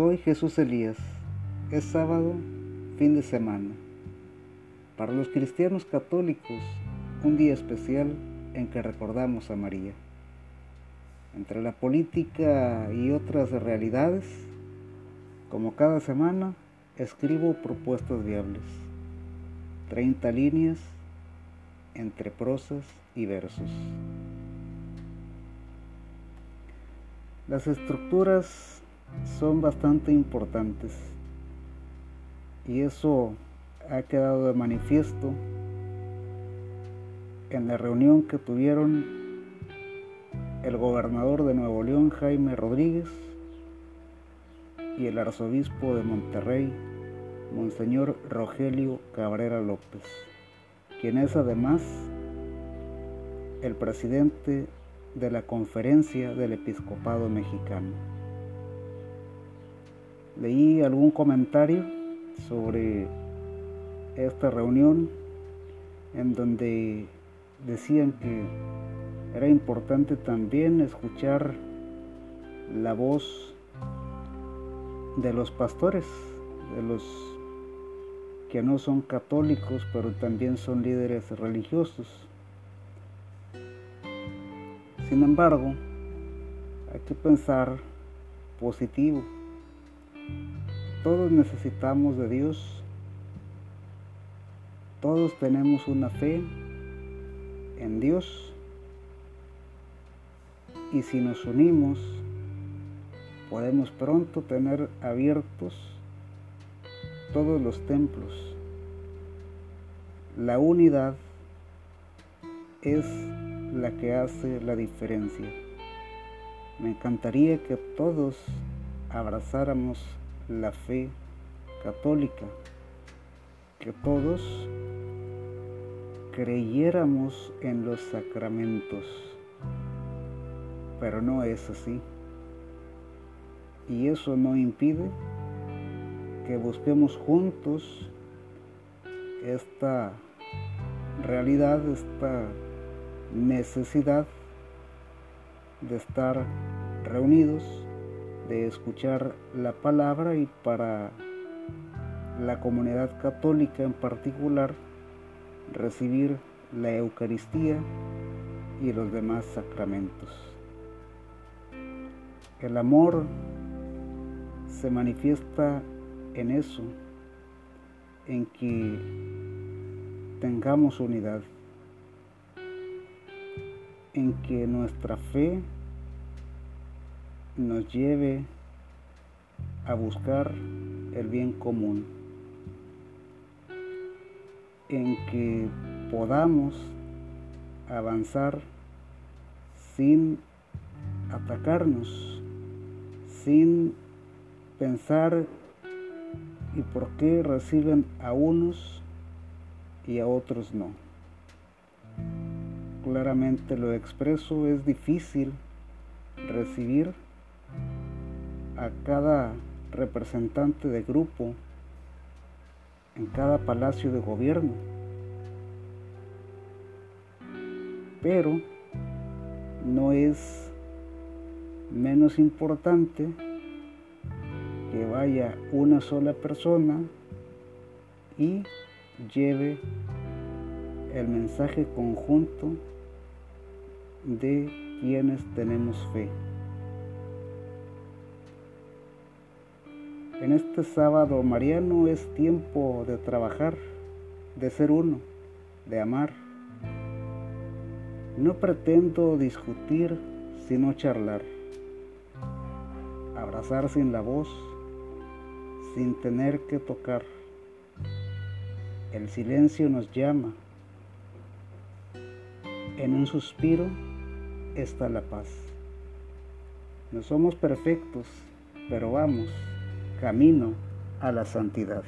Soy Jesús Elías. Es sábado, fin de semana. Para los cristianos católicos, un día especial en que recordamos a María. Entre la política y otras realidades, como cada semana, escribo propuestas viables. 30 líneas entre prosas y versos. Las estructuras son bastante importantes y eso ha quedado de manifiesto en la reunión que tuvieron el gobernador de Nuevo León, Jaime Rodríguez, y el arzobispo de Monterrey, Monseñor Rogelio Cabrera López, quien es además el presidente de la Conferencia del Episcopado Mexicano. Leí algún comentario sobre esta reunión en donde decían que era importante también escuchar la voz de los pastores, de los que no son católicos, pero también son líderes religiosos. Sin embargo, hay que pensar positivo. Todos necesitamos de Dios. Todos tenemos una fe en Dios. Y si nos unimos, podemos pronto tener abiertos todos los templos. La unidad es la que hace la diferencia. Me encantaría que todos abrazáramos la fe católica, que todos creyéramos en los sacramentos, pero no es así. Y eso no impide que busquemos juntos esta realidad, esta necesidad de estar reunidos, de escuchar la palabra y para la comunidad católica en particular, recibir la Eucaristía y los demás sacramentos. El amor se manifiesta en eso, en que tengamos unidad en que nuestra fe nos lleve a buscar el bien común, en que podamos avanzar sin atacarnos, sin pensar y por qué reciben a unos y a otros no. Claramente lo expreso, es difícil recibir a cada representante de grupo en cada palacio de gobierno. Pero no es menos importante que vaya una sola persona y lleve el mensaje conjunto de quienes tenemos fe. En este sábado mariano es tiempo de trabajar, de ser uno, de amar. No pretendo discutir sino charlar, abrazar sin la voz, sin tener que tocar. El silencio nos llama. En un suspiro está la paz. No somos perfectos, pero vamos camino a la santidad.